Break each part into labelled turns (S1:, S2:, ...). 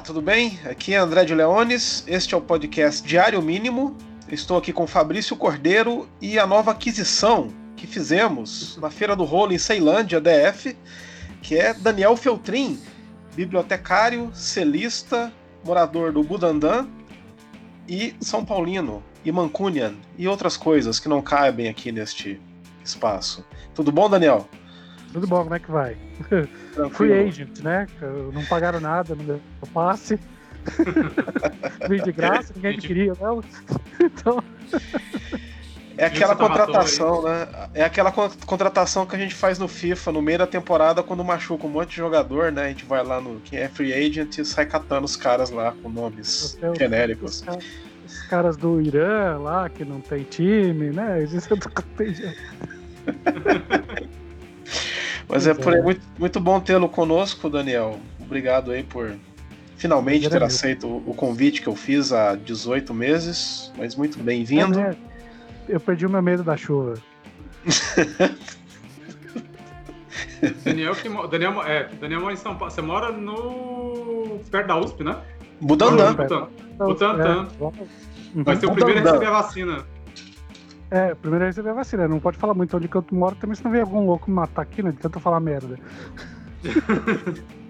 S1: Olá, tudo bem? Aqui é André de Leones, este é o podcast Diário Mínimo. Estou aqui com Fabrício Cordeiro e a nova aquisição que fizemos na Feira do Rolo em Ceilândia, DF, que é Daniel Feltrin, bibliotecário, celista, morador do Budandã e São Paulino, e Mancunian, e outras coisas que não cabem aqui neste espaço. Tudo bom, Daniel?
S2: Tudo bom, como é que vai? Free agent, né? Não pagaram nada, não deu passe. Vim de graça, ninguém me queria, não. Então.
S1: É aquela contratação, né? É aquela contratação que a gente faz no FIFA no meio da temporada quando machuca um monte de jogador, né? A gente vai lá no quem é free agent e sai catando os caras lá com nomes é genéricos.
S2: Os, os, caras do Irã lá que não tem time, né? Existe outro contingente.
S1: Mas é, por aí, muito, muito bom tê-lo conosco, Daniel. Obrigado aí por finalmente ter aceito o convite que eu fiz há 18 meses, mas muito bem-vindo. É,
S2: eu perdi o meu medo da chuva.
S3: Daniel, que, Daniel, é, Daniel mora em São Paulo. Você mora no. perto da USP, né?
S1: Butantã.
S3: Butantã. É, Vai ser o primeiro a receber a vacina.
S2: É, primeiro receber a vacina. Não pode falar muito onde que eu moro também, se não vem algum louco me matar aqui, né? De tanto falar merda.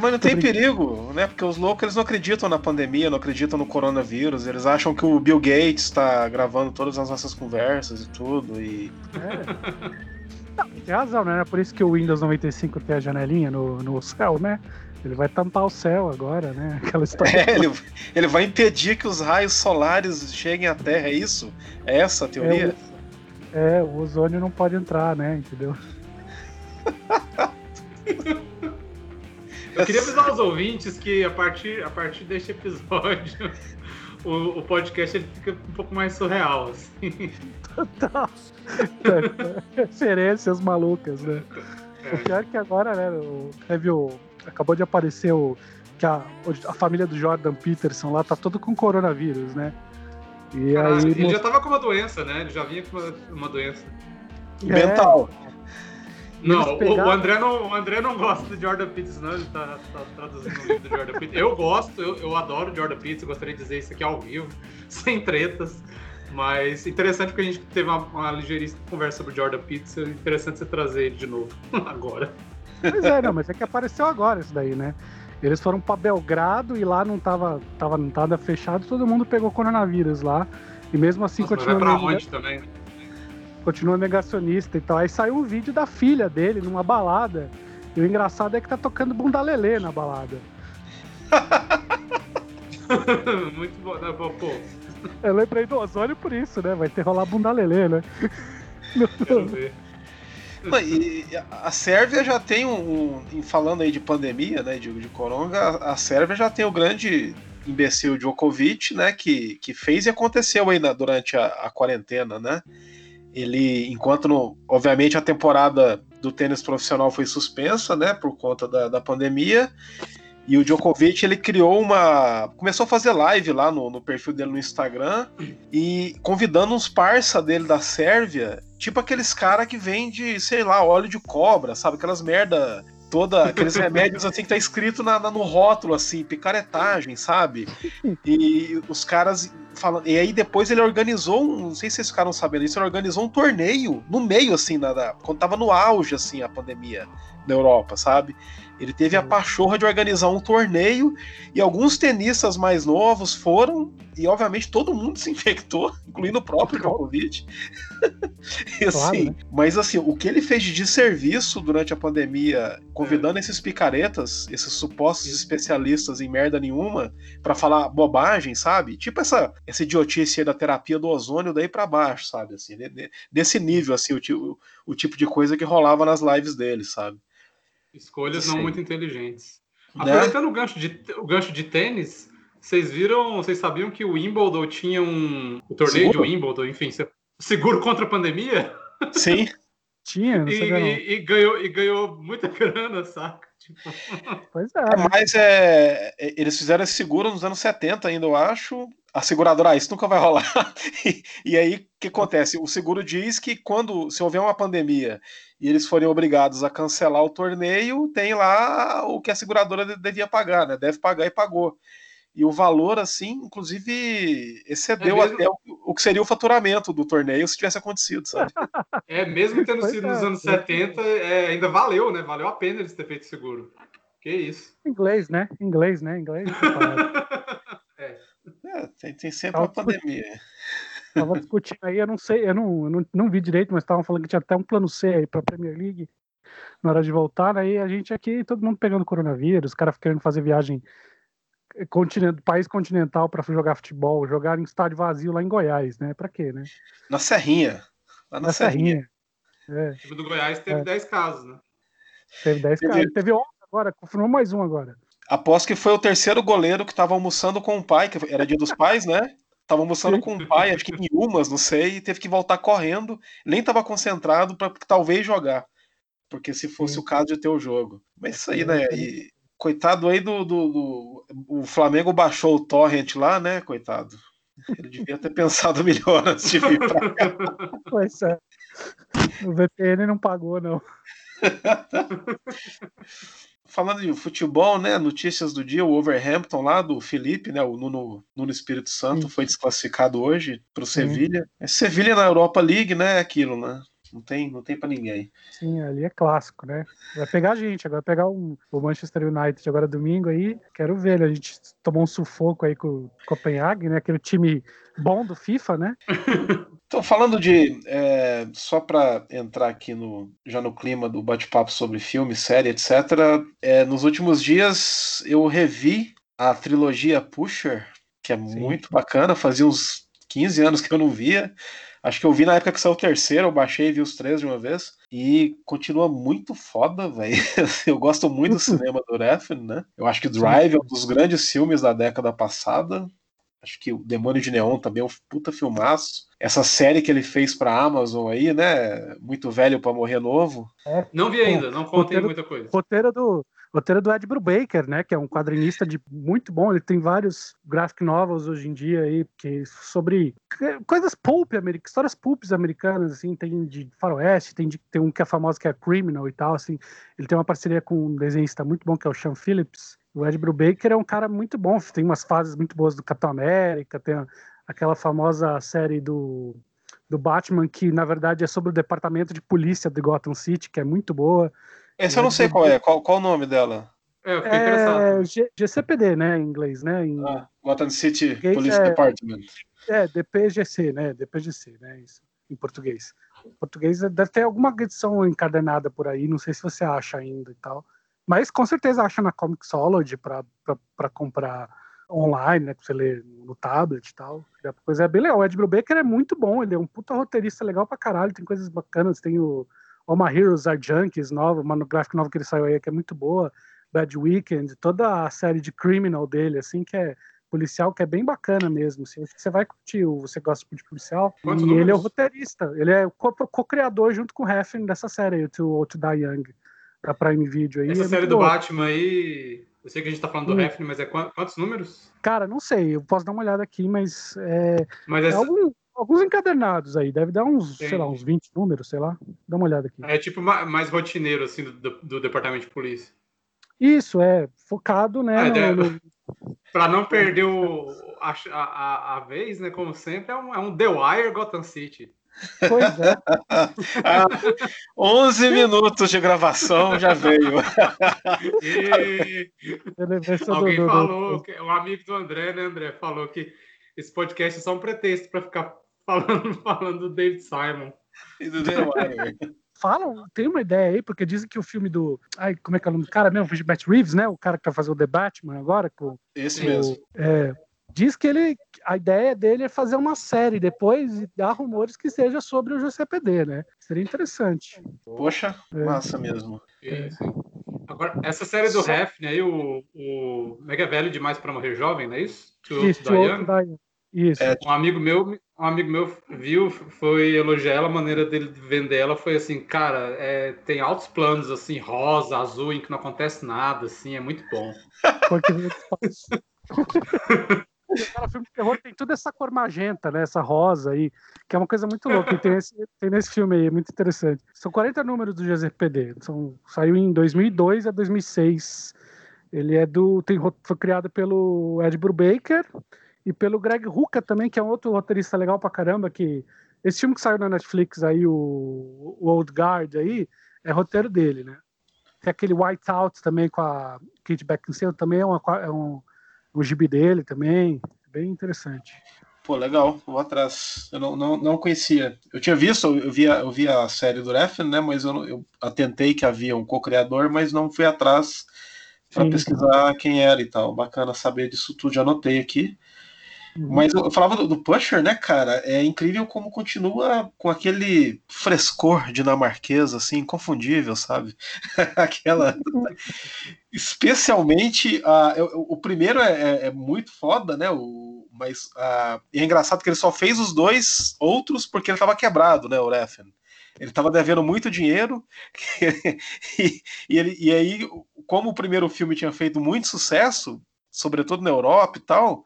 S1: Mas não tem perigo, né? Porque os loucos eles não acreditam na pandemia, não acreditam no coronavírus. Eles acham que o Bill Gates está gravando todas as nossas conversas e tudo. E...
S2: É. Não, tem razão, né? É por isso que o Windows 95 tem a janelinha no, no céu, né? Ele vai tampar o céu agora, né? Aquela história.
S1: É, ele, ele, vai impedir que os raios solares cheguem à Terra, é isso? É essa a teoria?
S2: É, o, é, o ozônio não pode entrar, né? Entendeu?
S3: Eu queria avisar os ouvintes que a partir, a partir deste episódio o, o podcast ele fica um pouco mais surreal. Assim.
S2: Total. Referências malucas, né? É. O pior é que agora, né, o, teve o, acabou de aparecer o, que a, a família do Jordan Peterson lá tá todo com coronavírus, né?
S3: E Caralho, aí, ele já tava com uma doença, né? Ele já vinha com uma, uma doença.
S1: É, Mental.
S3: Não, pegaram... o, André não, o André não gosta do Jordan Peterson, não. Ele tá, tá traduzindo o livro do Jordan Peterson. Eu gosto, eu, eu adoro o Jordan Peterson, gostaria de dizer isso aqui ao vivo, sem tretas. Mas interessante porque a gente teve uma, uma ligeiríssima conversa sobre o Jordan Peterson. Interessante você trazer ele de novo agora.
S2: Pois é, não, mas é que apareceu agora isso daí, né? Eles foram para Belgrado e lá não tava, tava, não tava fechado, todo mundo pegou coronavírus lá. E mesmo assim
S3: Nossa, continua. Vai pra onde também?
S2: Continua negacionista e tal. Aí saiu um vídeo da filha dele numa balada. E o engraçado é que tá tocando bunda lelê na balada.
S3: Muito bom, né? Pô,
S2: Eu lembrei do ozônio por isso, né? Vai ter rolar bunda lelê, né?
S3: Quero ver.
S1: E a Sérvia já tem um, um, Falando aí de pandemia, né? De, de coronga, a Sérvia já tem o grande imbecil Djokovic, né? Que, que fez e aconteceu aí na, durante a, a quarentena, né? Ele, enquanto, no, obviamente, a temporada do tênis profissional foi suspensa, né? Por conta da, da pandemia. E o Djokovic, ele criou uma. Começou a fazer live lá no, no perfil dele no Instagram e convidando uns parça dele da Sérvia, tipo aqueles cara que vende, sei lá, óleo de cobra, sabe? Aquelas merda toda aqueles remédios assim que tá escrito na, na, no rótulo assim, picaretagem, sabe? E os caras falando, e aí depois ele organizou, um, não sei se vocês ficaram sabendo isso, ele organizou um torneio no meio assim, na, na, quando tava no auge assim a pandemia na Europa, sabe? Ele teve a pachorra de organizar um torneio e alguns tenistas mais novos foram e obviamente todo mundo se infectou, incluindo o próprio Djokovic. assim, claro, né? Mas assim, o que ele fez de desserviço durante a pandemia, convidando é. esses picaretas, esses supostos especialistas em merda nenhuma, para falar bobagem, sabe? Tipo essa, essa idiotice da terapia do ozônio daí para baixo, sabe? Assim, desse nível, assim, o, o, o tipo de coisa que rolava nas lives dele, sabe?
S3: Escolhas Sim. não muito inteligentes. Né? Aproveitando o gancho, de, o gancho de tênis, vocês viram, vocês sabiam que o Wimbledon tinha um. O torneio seguro? de Wimbledon, enfim, seguro contra a pandemia?
S2: Sim. tinha, não
S3: sei e, e, e, ganhou, e ganhou muita grana, saca? Tipo...
S2: Pois é.
S1: Mas é, é, eles fizeram esse seguro nos anos 70 ainda, eu acho. a seguradora, ah, isso nunca vai rolar. e, e, aí, o que acontece? O seguro diz que quando, se houver uma pandemia e eles forem obrigados a cancelar o torneio, tem lá o que a seguradora devia pagar, né? Deve pagar e pagou. E o valor, assim, inclusive, excedeu é mesmo... até o, o, que seria o faturamento do torneio se tivesse acontecido, sabe?
S3: É, mesmo tendo sido nos é, anos 70, é, ainda valeu, né? Valeu a pena eles terem feito seguro. Que isso.
S2: Inglês, né? Inglês, né? Inglês.
S1: é. é. tem, tem sempre uma pandemia.
S2: Tava discutindo aí, eu não sei, eu não, eu não, não vi direito, mas estavam falando que tinha até um plano C aí pra Premier League na hora de voltar, né? E a gente aqui, todo mundo pegando coronavírus, os caras querendo fazer viagem continent, país continental para jogar futebol, jogar em estádio vazio lá em Goiás, né? Para quê, né?
S1: Na Serrinha. Lá na, na Serrinha.
S3: Serrinha. É. O time do Goiás teve é. 10 casos, né?
S2: Teve 10 teve... casos. Teve 11 agora, confirmou mais um agora.
S1: Aposto que foi o terceiro goleiro que estava almoçando com o pai, que era dia dos pais, né? Tava almoçando com o pai, acho que em Umas, não sei, e teve que voltar correndo, nem estava concentrado para talvez jogar. Porque se fosse Sim. o caso de ter o jogo. Mas isso aí, né? E Coitado aí do, do, do, O Flamengo baixou o torrent lá, né? Coitado. Ele devia ter pensado melhor antes de vir pra cá.
S2: Pois é. O VPN não pagou, não.
S1: Falando de futebol, né? Notícias do dia, o Overhampton lá do Felipe, né? O Nuno, Nuno Espírito Santo Sim. foi desclassificado hoje para o Sevilha. É Sevilha na Europa League, né? Aquilo, né? Não tem, não tem para ninguém.
S2: Sim, ali é clássico, né? Vai pegar a gente, agora vai pegar um, o Manchester United agora domingo aí. Quero ver, a gente tomou um sufoco aí com o Copenhague, né? Aquele time bom do FIFA, né?
S1: Então, falando de. É, só para entrar aqui no, já no clima do bate-papo sobre filme, série, etc., é, nos últimos dias eu revi a trilogia Pusher, que é Sim. muito bacana, fazia uns 15 anos que eu não via. Acho que eu vi na época que saiu o terceiro, eu baixei e vi os três de uma vez. E continua muito foda, velho. Eu gosto muito do cinema do Refn, né? Eu acho que Drive é um dos grandes filmes da década passada. Acho que o Demônio de Neon também é um puta filmaço. Essa série que ele fez pra Amazon aí, né? Muito velho para morrer novo.
S3: É, não vi ainda, não contei muita coisa.
S2: Roteiro do, roteiro do Ed Brubaker, né, que é um quadrinista de muito bom, ele tem vários graphic novels hoje em dia aí, que sobre coisas pulp, histórias pulps americanas, assim, tem de faroeste, tem, de, tem um que é famoso que é Criminal e tal, assim, ele tem uma parceria com um desenhista muito bom que é o Sean Phillips, o Ed Brubaker é um cara muito bom, tem umas fases muito boas do Capitão América, tem aquela famosa série do do Batman, que na verdade é sobre o departamento de polícia de Gotham City, que é muito boa.
S1: Essa eu não sei qual é. Qual, qual o nome dela?
S2: É, é, G, GCPD, né, em inglês, né? Em...
S1: Ah, Gotham City Police é, Department.
S2: É, DPGC, né? DPGC, né? Isso, em português. Em português deve ter alguma edição encadenada por aí, não sei se você acha ainda e tal. Mas com certeza acha na Comixology para comprar online, né? Pra você ler no tablet e tal. A coisa é bem legal. O Ed Brubaker é muito bom, ele é um puta roteirista legal pra caralho, tem coisas bacanas, tem o All My Heroes Are Junkies, nova, uma gráfica nova que ele saiu aí, que é muito boa, Bad Weekend, toda a série de Criminal dele, assim, que é policial, que é bem bacana mesmo, assim, acho que você vai curtir, você gosta de policial, e números? ele é o roteirista, ele é o co-criador junto com o Heffen dessa série, o To, to Die Young, da Prime Video aí.
S3: Essa é série do boa. Batman aí, eu sei que a gente tá falando do hum. Heffen, mas é quantos números?
S2: Cara, não sei, eu posso dar uma olhada aqui, mas é, mas é essa... algum, alguns encadernados aí, deve dar uns, Tem. sei lá, uns 20 números, sei lá. Dá uma olhada aqui.
S3: É tipo mais rotineiro, assim, do, do departamento de polícia.
S2: Isso, é, focado, né? Ah,
S3: no, no... Para não perder o, a, a, a, vez, né? Como sempre, é um, é um The Wire Gotham City.
S2: Pois é.
S1: ah, 11 minutos de gravação já veio.
S3: E... Alguém do, falou, do... um amigo do André, né, André, falou que esse podcast é só um pretexto para ficar falando, falando do David Simon.
S1: E do.
S2: Falam, tem uma ideia aí, porque dizem que o filme do. Ai, como é que é o nome do cara mesmo? Matt Reeves, né? O cara que vai fazer o The Batman agora. Com,
S1: Esse o, mesmo.
S2: É, diz que ele. A ideia dele é fazer uma série depois e dar rumores que seja sobre o GCPD, né? Seria interessante.
S1: Poxa, é. massa mesmo.
S3: É. Agora, essa série do Só... Hefner aí, o, o Mega Velho Demais para Morrer Jovem, não é isso?
S2: To, isso, to Young.
S3: Isso. É, um amigo meu, um amigo meu viu, foi elogiar ela, a maneira dele vender ela foi assim, cara, é, tem altos planos assim, rosa, azul, em que não acontece nada, assim, é muito bom.
S2: o filme de terror tem toda essa cor magenta, né? Essa rosa aí, que é uma coisa muito louca. E tem, esse, tem nesse filme aí, é muito interessante. São 40 números do GZPD. São, saiu em 2002 a 2006. Ele é do. Tem, foi criado pelo Ed Brubaker e pelo Greg Rucka também, que é um outro roteirista legal pra caramba. Que esse filme que saiu na Netflix aí, o, o Old Guard aí, é roteiro dele, né? Tem aquele White Out também com a Kate Beckinsale, também é, uma, é um, um gibi dele também, bem interessante.
S1: Pô, legal, vou atrás. Eu não, não, não conhecia. Eu tinha visto, eu vi, eu vi a série do Refn, né? Mas eu, eu atentei que havia um co-criador, mas não fui atrás para pesquisar quem era e tal. Bacana saber disso tudo, já anotei aqui. Mas eu falava do, do, Pusher, né, cara? É incrível como continua com aquele frescor dinamarquês, assim, inconfundível, sabe? Aquela. Especialmente. Uh, o primeiro é, é, é, muito foda, né? O, mas uh, é engraçado que ele só fez os dois outros porque ele tava quebrado, né, o Reffen? Ele estava devendo muito dinheiro e, e, ele, e aí, como o primeiro filme tinha feito muito sucesso, sobretudo na Europa e tal,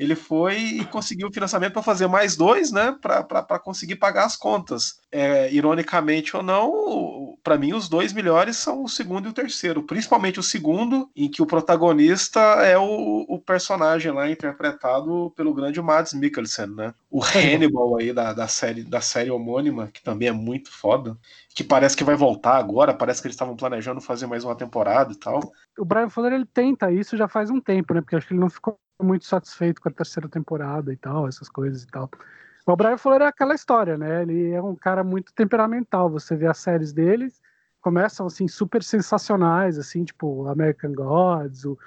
S1: ele foi e conseguiu financiamento para fazer mais dois, né? Para conseguir pagar as contas. É, ironicamente ou não, para mim os dois melhores são o segundo e o terceiro. Principalmente o segundo, em que o protagonista é o, o personagem lá interpretado pelo grande Mads Mikkelsen, né? O Hannibal aí da, da, série, da série homônima, que também é muito foda. Que parece que vai voltar agora, parece que eles estavam planejando fazer mais uma temporada e tal.
S2: O Brian Fuller ele tenta isso já faz um tempo, né? Porque acho que ele não ficou muito satisfeito com a terceira temporada e tal, essas coisas e tal. O Brian Fuller é aquela história, né? Ele é um cara muito temperamental. Você vê as séries deles, começam assim super sensacionais, assim, tipo American Gods, o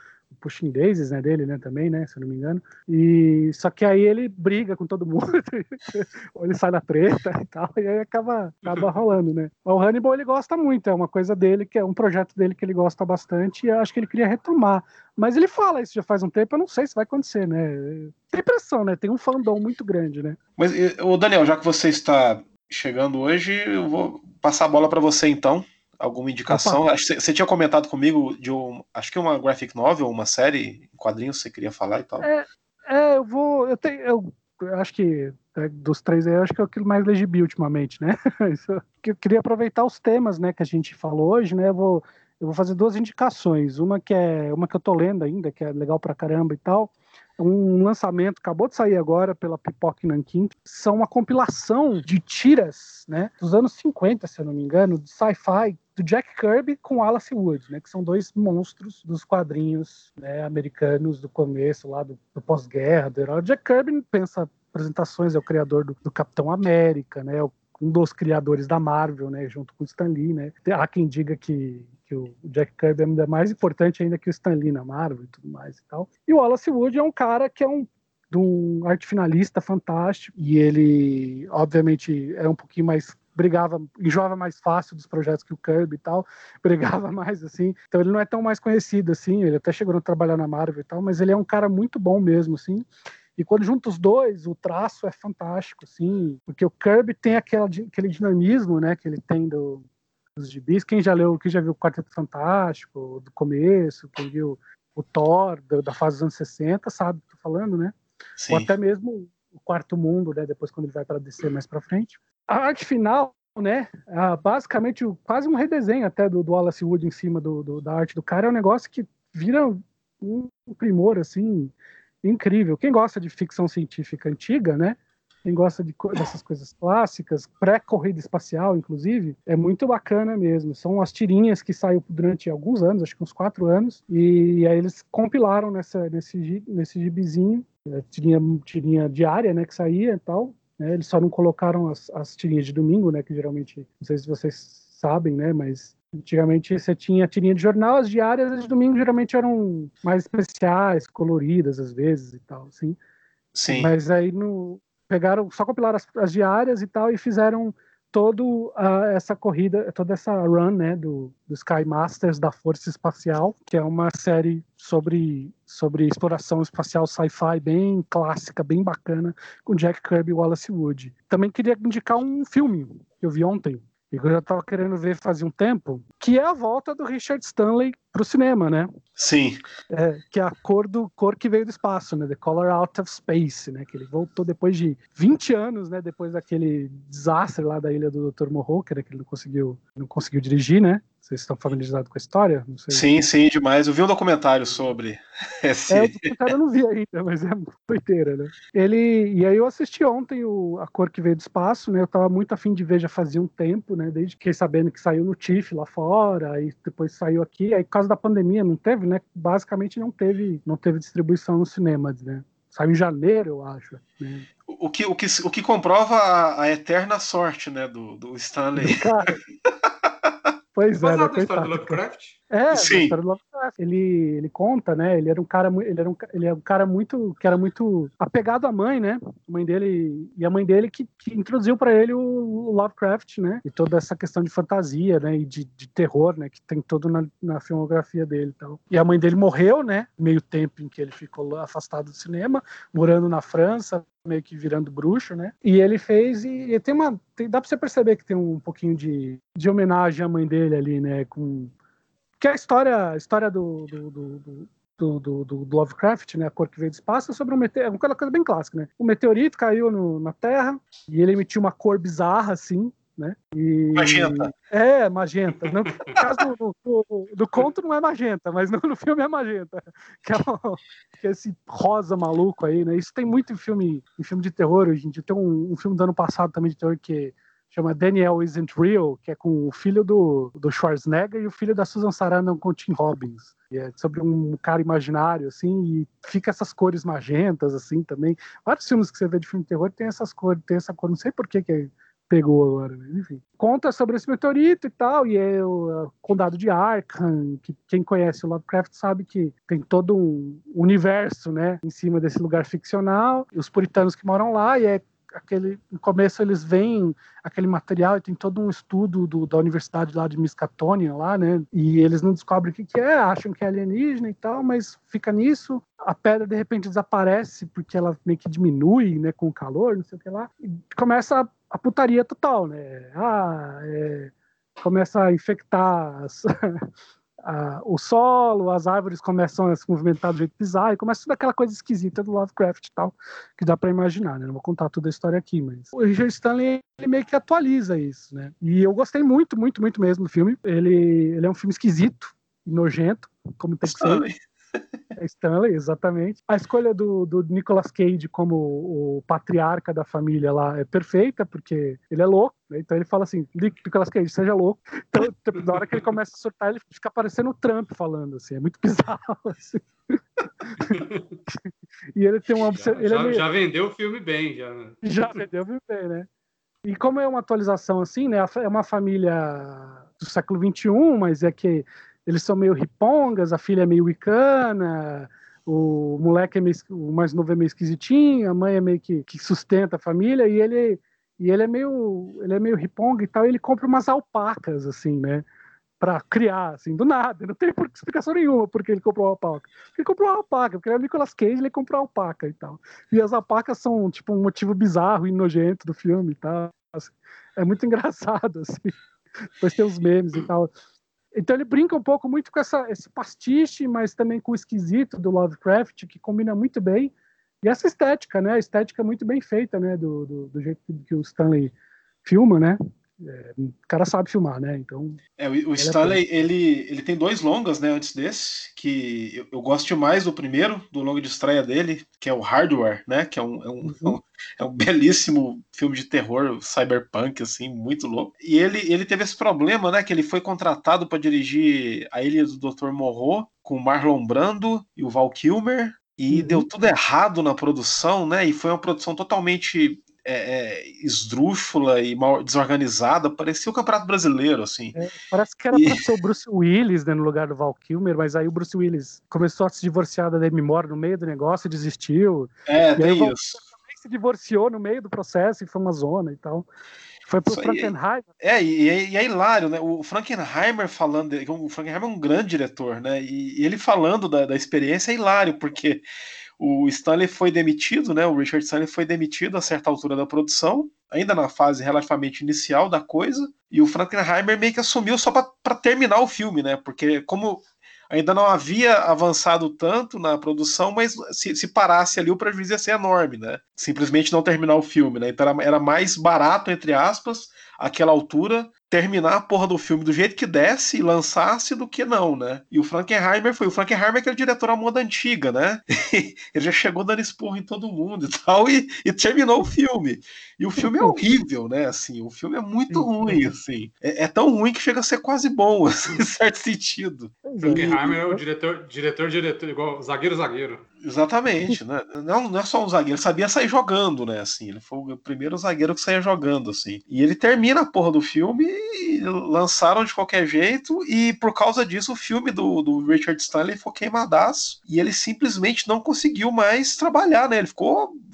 S2: Pushing Daisies, né, dele, né, também, né, se eu não me engano. E só que aí ele briga com todo mundo, ou ele sai da treta e tal, e aí acaba, acaba rolando, né. O Hannibal ele gosta muito, é uma coisa dele, que é um projeto dele que ele gosta bastante, e acho que ele queria retomar. Mas ele fala isso já faz um tempo, eu não sei se vai acontecer, né. Tem pressão, né, tem um fandom muito grande, né.
S1: Mas, o Daniel, já que você está chegando hoje, eu vou passar a bola para você então alguma indicação? Acho que você tinha comentado comigo de um, acho que uma graphic novel, uma série em quadrinhos você queria falar e tal.
S2: É, é eu vou, eu tenho, eu, eu acho que é, dos três aí, acho que é o que mais legibi ultimamente, né? eu queria aproveitar os temas, né, que a gente falou hoje, né? Eu vou, eu vou fazer duas indicações, uma que é uma que eu tô lendo ainda, que é legal pra caramba e tal, um lançamento, acabou de sair agora pela Pipoca Nankin, são uma compilação de tiras, né, dos anos 50, se eu não me engano, de sci-fi, do Jack Kirby com Wallace Wood, né, que são dois monstros dos quadrinhos né, americanos do começo, lá do, do pós-guerra, do herói. O Jack Kirby pensa apresentações, é o criador do, do Capitão América, né, um dos criadores da Marvel, né, junto com o Stan Lee, né. Há quem diga que que o Jack Kirby é ainda mais importante ainda que o Stan Lee na Marvel e tudo mais e tal. E o Wallace Wood é um cara que é um de um arte finalista fantástico e ele obviamente é um pouquinho mais brigava, enjoava mais fácil dos projetos que o Kirby e tal, brigava mais assim. Então ele não é tão mais conhecido assim, ele até chegou a trabalhar na Marvel e tal, mas ele é um cara muito bom mesmo assim. E quando junta os dois, o traço é fantástico, assim, porque o Kirby tem aquela, aquele dinamismo, né, que ele tem do, dos gibis. Quem já leu, quem já viu o Quarteto Fantástico, do começo, quem viu o Thor, da, da fase dos anos 60, sabe o que eu tô falando, né? Sim. Ou até mesmo o Quarto Mundo, né? Depois quando ele vai para descer mais para frente. A arte final, né? É basicamente quase um redesenho até do, do Wallace Wood em cima do, do, da arte do cara. É um negócio que vira um primor, assim, incrível. Quem gosta de ficção científica antiga, né? quem gosta de, dessas coisas clássicas, pré-corrida espacial, inclusive, é muito bacana mesmo. São as tirinhas que saiu durante alguns anos, acho que uns quatro anos, e aí eles compilaram nessa, nesse, nesse gibizinho, tirinha, tirinha diária, né, que saía e tal, né, eles só não colocaram as, as tirinhas de domingo, né, que geralmente, não sei se vocês sabem, né, mas Antigamente você tinha tirinha de jornal, as diárias as de domingo geralmente eram mais especiais, coloridas às vezes e tal, assim.
S1: Sim.
S2: Mas aí no, pegaram, só compilaram as, as diárias e tal, e fizeram todo uh, essa corrida, toda essa run, né, do, do Sky Masters da Força Espacial, que é uma série sobre, sobre exploração espacial sci-fi bem clássica, bem bacana, com Jack Kirby e Wallace Wood. Também queria indicar um filme que eu vi ontem, e que eu já estava querendo ver fazia um tempo, que é a volta do Richard Stanley para o cinema, né?
S1: Sim.
S2: É, que é a cor do cor que veio do espaço, né? The Color Out of Space, né? Que ele voltou depois de 20 anos, né? Depois daquele desastre lá da ilha do Dr. Né? que ele não conseguiu, não conseguiu dirigir, né? Vocês estão familiarizados com a história?
S1: Sim, sim, demais. Eu vi um documentário sobre esse.
S2: É, o documentário eu não vi ainda, mas é doideira, né? Ele. E aí eu assisti ontem o A Cor que Veio do Espaço, né? Eu tava muito afim de ver já fazia um tempo, né? Desde que sabendo que saiu no TIFF lá fora, aí depois saiu aqui. Aí por causa da pandemia não teve, né? Basicamente não teve, não teve distribuição nos cinemas, né? Saiu em janeiro, eu acho. Né?
S1: O, que, o, que, o que comprova a, a eterna sorte, né, do, do Stanley. Cara,
S2: Pois é,
S3: né, história do Lovecraft?
S2: É, Sim. Lovecraft. Ele, ele conta, né? Ele era um cara, ele era um, ele é um cara muito que era muito apegado à mãe, né? A mãe dele e a mãe dele que, que introduziu para ele o, o, Lovecraft, né? E toda essa questão de fantasia, né? E de, de terror, né? Que tem todo na, na filmografia dele, e tal. E a mãe dele morreu, né? Meio tempo em que ele ficou afastado do cinema, morando na França, meio que virando bruxo, né? E ele fez e, e tem uma, tem, dá para você perceber que tem um pouquinho de, de homenagem à mãe dele ali, né? Com que é a história, a história do, do, do, do do, do, Lovecraft, né, a cor que veio do espaço, é sobre um meteorito, uma coisa bem clássica, né? O meteorito caiu no, na Terra e ele emitiu uma cor bizarra, assim, né?
S1: E... Magenta.
S2: É, magenta. No caso do, do, do, conto não é magenta, mas no, no filme é magenta. Que é, o, que é, esse rosa maluco aí, né? Isso tem muito em filme, em filme de terror hoje em dia. Tem um, um filme do ano passado também de terror que chama Daniel Isn't Real, que é com o filho do, do Schwarzenegger e o filho da Susan Sarandon com o Tim Robbins. E é sobre um cara imaginário, assim, e fica essas cores magentas, assim, também. Vários filmes que você vê de filme de terror tem essas cores, tem essa cor, não sei por que, que pegou agora, mas enfim. Conta sobre esse meteorito e tal, e é o, condado de Arkham, que quem conhece o Lovecraft sabe que tem todo um universo, né, em cima desse lugar ficcional, os puritanos que moram lá, e é aquele no começo eles veem aquele material e tem todo um estudo do, da universidade lá de Miskatonian lá, né? E eles não descobrem o que, que é, acham que é alienígena e tal, mas fica nisso. A pedra de repente desaparece porque ela meio que diminui, né, com o calor, não sei o que lá. E começa a, a putaria total, né? Ah, é, começa a infectar as, o solo, as árvores começam a se movimentar do jeito bizarro, e começa toda aquela coisa esquisita do Lovecraft e tal, que dá para imaginar, né? Não vou contar toda a história aqui, mas o Richard Stanley ele meio que atualiza isso, né? E eu gostei muito, muito, muito mesmo do filme. Ele, ele é um filme esquisito nojento, como tem que ser. É Stanley, exatamente. A escolha do, do Nicolas Cage como o patriarca da família lá é perfeita, porque ele é louco, né? Então ele fala assim, Nicolas Cage, seja louco. Então, tipo, na hora que ele começa a surtar, ele fica parecendo o Trump falando, assim, é muito bizarro, assim. e ele tem uma
S3: já,
S2: ele é
S3: já, é meio... já vendeu o filme bem, já.
S2: Né? Já vendeu o filme bem, né? E como é uma atualização assim, né? É uma família do século XXI, mas é que eles são meio ripongas, a filha é meio wicana, o moleque é meio, o mais novo é meio esquisitinho, a mãe é meio que, que sustenta a família e ele e ele é meio ele é meio riponga e tal, e ele compra umas alpacas assim, né? para criar, assim, do nada, não tem explicação nenhuma porque ele comprou uma alpaca. Ele comprou uma alpaca, porque era o Nicolas Cage, ele comprou uma alpaca e tal. E as alpacas são, tipo, um motivo bizarro e nojento do filme e tal. Assim. É muito engraçado, assim. Depois tem os memes e tal. Então ele brinca um pouco muito com essa, esse pastiche, mas também com o esquisito do Lovecraft, que combina muito bem. E essa estética, né? A estética muito bem feita, né? Do, do, do jeito que o Stanley filma, né? É, o cara sabe filmar, né? Então.
S1: É, o, o Stanley, é ele, ele tem dois longas, né? Antes desse, que eu, eu, gosto mais do primeiro, do longo de estreia dele, que é o Hardware, né? Que é um, é um, uhum. um, é um belíssimo filme de terror cyberpunk, assim, muito louco. E ele, ele teve esse problema, né? Que ele foi contratado para dirigir A Ilha do Dr. Morro com o Marlon Brando e o Val Kilmer. E uhum. deu tudo errado na produção, né? E foi uma produção totalmente é, é, esdrúxula e mal desorganizada, parecia o Campeonato Brasileiro, assim.
S2: É, parece que era e... pra ser o Bruce Willis né, no lugar do Val Kilmer, mas aí o Bruce Willis começou a se divorciar da Demi Moore no meio do negócio e desistiu.
S1: É,
S2: e
S1: tem isso.
S2: também se divorciou no meio do processo e foi uma zona e tal. Foi pro Frankenheimer.
S1: É, e, e, é hilário, né? O Frankenheimer falando, o Frankenheimer é um grande diretor, né? E, e ele falando da, da experiência é hilário, porque o Stanley foi demitido, né? O Richard Stanley foi demitido a certa altura da produção, ainda na fase relativamente inicial da coisa, e o Frankenheimer meio que assumiu só para terminar o filme, né? Porque como ainda não havia avançado tanto na produção, mas se, se parasse ali o prejuízo ia ser enorme, né? Simplesmente não terminar o filme, né? Então era, era mais barato, entre aspas, aquela altura, terminar a porra do filme do jeito que desse e lançasse do que não, né? E o Frankenheimer foi. O Frankenheimer que era diretor à moda antiga, né? ele já chegou dando esporro em todo mundo e tal, e, e, terminou o filme. E o filme é horrível, né? Assim, o filme é muito ruim, assim. É, é tão ruim que chega a ser quase bom, assim, em certo sentido.
S3: Frankenheimer é o diretor, diretor, diretor, igual zagueiro, zagueiro.
S1: Exatamente, né? Não, não é só um zagueiro, ele sabia sair jogando, né? Assim, ele foi o primeiro zagueiro que saía jogando, assim. E ele termina a porra do filme e lançaram de qualquer jeito, e por causa disso o filme do, do Richard Stanley foi queimadaço. E ele simplesmente não conseguiu mais trabalhar, né? Ele ficou é,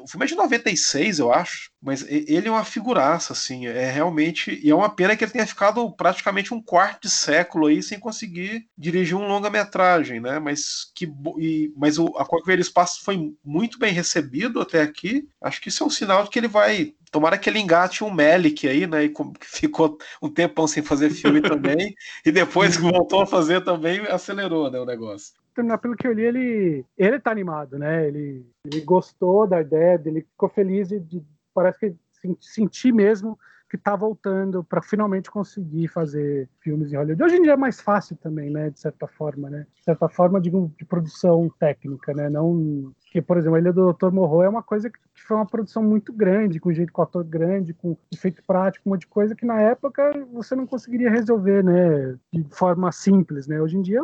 S1: o filme é de 96, eu acho, mas ele é uma figuraça, assim, é realmente, e é uma pena que ele tenha ficado praticamente um quarto de século aí sem conseguir dirigir um longa-metragem, né, mas que, e, mas o, a Corcoveiro Espaço foi muito bem recebido até aqui, acho que isso é um sinal de que ele vai Tomara que ele engate um Melick aí, né? E ficou um tempão sem fazer filme também. e depois que voltou a fazer também, acelerou né, o negócio
S2: pelo que eu li, ele, ele tá animado, né? Ele, ele gostou da ideia, ele ficou feliz de, de parece que sentir mesmo que tá voltando para finalmente conseguir fazer filmes em Hollywood. Hoje em dia é mais fácil também, né, de certa forma, né? De certa forma, de produção técnica, né? Não que, por exemplo, a Ilha do Dr. Morro é uma coisa que foi uma produção muito grande, com jeito com ator grande, com efeito prático, um monte de coisa que na época você não conseguiria resolver, né, de forma simples, né? Hoje em dia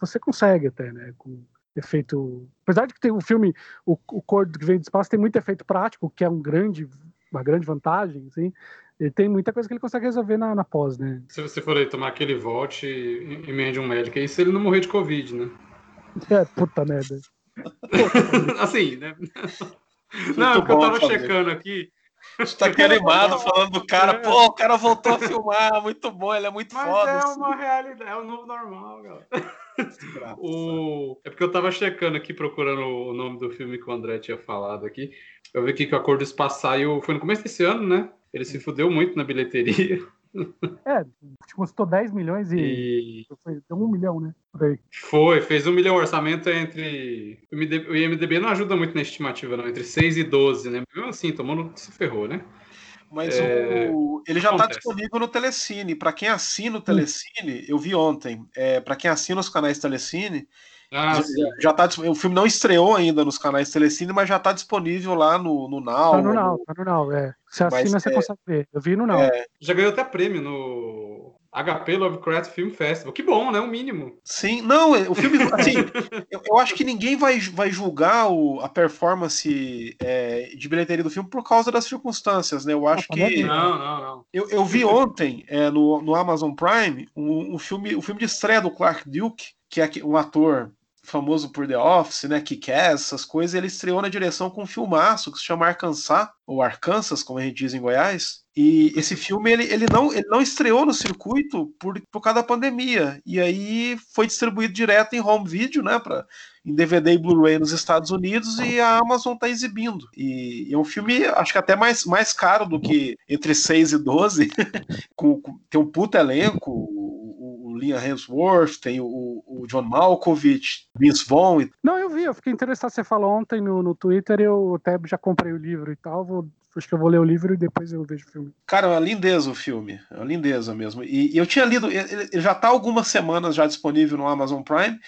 S2: você consegue até, né, com efeito. Apesar de que tem o filme, o, o Cor que vem do espaço tem muito efeito prático, que é um grande, uma grande vantagem, assim. Ele tem muita coisa que ele consegue resolver na, na pós, né?
S3: Se você for aí tomar aquele volte e emende um médico, aí se ele não morrer de Covid, né?
S2: É, puta merda.
S3: assim, né? Muito não, é porque eu tava checando aqui.
S1: Está aqui animado falando do cara, é. pô, o cara voltou a filmar, muito bom, ele é muito
S3: Mas
S1: foda.
S3: É assim. uma realidade, é o novo normal, galera. o... É porque eu tava checando aqui, procurando o nome do filme que o André tinha falado aqui. Eu vi aqui que o Acordo Espaço saiu, foi no começo desse ano, né? Ele se fudeu muito na bilheteria.
S2: É, custou 10 milhões e, e... Foi, deu um milhão, né?
S3: Foi, fez um milhão o orçamento entre. O IMDB não ajuda muito na estimativa, não, entre 6 e 12, né? Mesmo assim, tomando se ferrou, né?
S1: Mas é... o... ele já está disponível no Telecine. Para quem assina o Telecine, eu vi ontem. É, Para quem assina os canais Telecine, ah, já, já tá, o filme não estreou ainda nos canais Telecine, mas já está disponível lá no, no Now.
S2: Tá no Now, tá no Now, é. Você assina, mas, você é, consegue ver. Eu vi no Now. É,
S3: já ganhou até prêmio no HP Lovecraft Film Festival. Que bom, né? O mínimo.
S1: Sim, não, é, o filme. Assim, eu, eu, acho que ninguém vai, vai julgar o, a performance é, de bilheteria do filme por causa das circunstâncias, né? Eu acho que.
S3: Não, não, não.
S1: Eu, eu vi ontem é, no, no Amazon Prime um, um, filme, um filme de estreia do Clark Duke, que é um ator famoso por The Office, né, Kick-Ass, essas coisas, ele estreou na direção com um filmaço que se chama Arkansas, ou Arkansas, como a gente diz em Goiás. E esse filme ele, ele, não, ele não estreou no circuito por, por causa da pandemia. E aí foi distribuído direto em home video, né, pra, em DVD e Blu-ray nos Estados Unidos e a Amazon está exibindo. E, e, é um filme, acho que até mais, mais caro do que Entre 6 e 12, com, com, tem um puta elenco, Liam Hemsworth, tem o, o John Malkovich, Vince Vaughn.
S2: Não, eu vi, eu fiquei interessado. Você falou ontem no, no Twitter, eu até já comprei o livro e tal. Vou, acho que eu vou ler o livro e depois eu vejo o filme.
S1: Cara, é uma lindeza o filme. É uma lindeza mesmo. E, e eu tinha lido, ele, ele já está algumas semanas já disponível no Amazon Prime.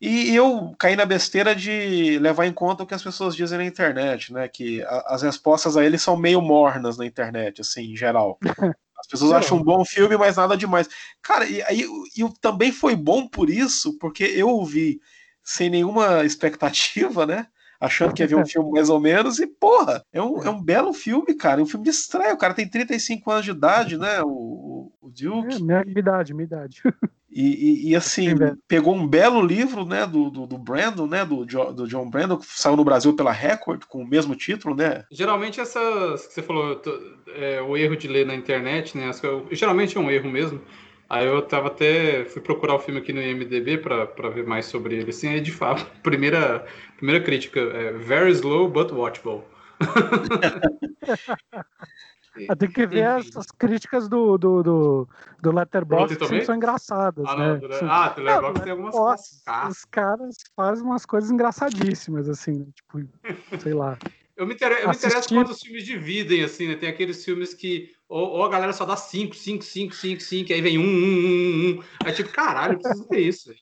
S1: E eu caí na besteira de levar em conta o que as pessoas dizem na internet, né? Que a, as respostas a ele são meio mornas na internet, assim, em geral. As pessoas Não. acham um bom filme, mas nada demais. Cara, e aí e, também foi bom por isso, porque eu ouvi sem nenhuma expectativa, né? Achando que ia ver um filme mais ou menos, e porra, é um, é um belo filme, cara. É um filme de estreia. O cara tem 35 anos de idade, né? O, o Duke.
S2: É, minha idade, minha idade.
S1: E, e, e, assim, pegou um belo livro né, do, do, do, Brandon, né, do, do John Brandon, que saiu no Brasil pela Record, com o mesmo título, né?
S3: Geralmente essas que você falou, é, o erro de ler na internet, né? Geralmente é um erro mesmo. Aí eu tava até. fui procurar o filme aqui no IMDB pra, pra ver mais sobre ele. Assim, aí de fato, primeira, primeira crítica é very slow but watchable.
S2: Ah, tem que ver as, as, críticas do, do, do, do Letterboxd que são engraçadas.
S3: Ah,
S2: né?
S3: não, ah, do Letterboxd tem algumas coisas.
S2: Os caras fazem umas coisas engraçadíssimas, assim, tipo, sei lá.
S3: Eu me, interesso, eu me interesso quando os filmes dividem, assim, né? Tem aqueles filmes que ou, ou a galera só dá 5, 5, 5, 5, 5, aí vem 1, 1, 1, 1, 1. Aí tipo, caralho, eu preciso ver isso.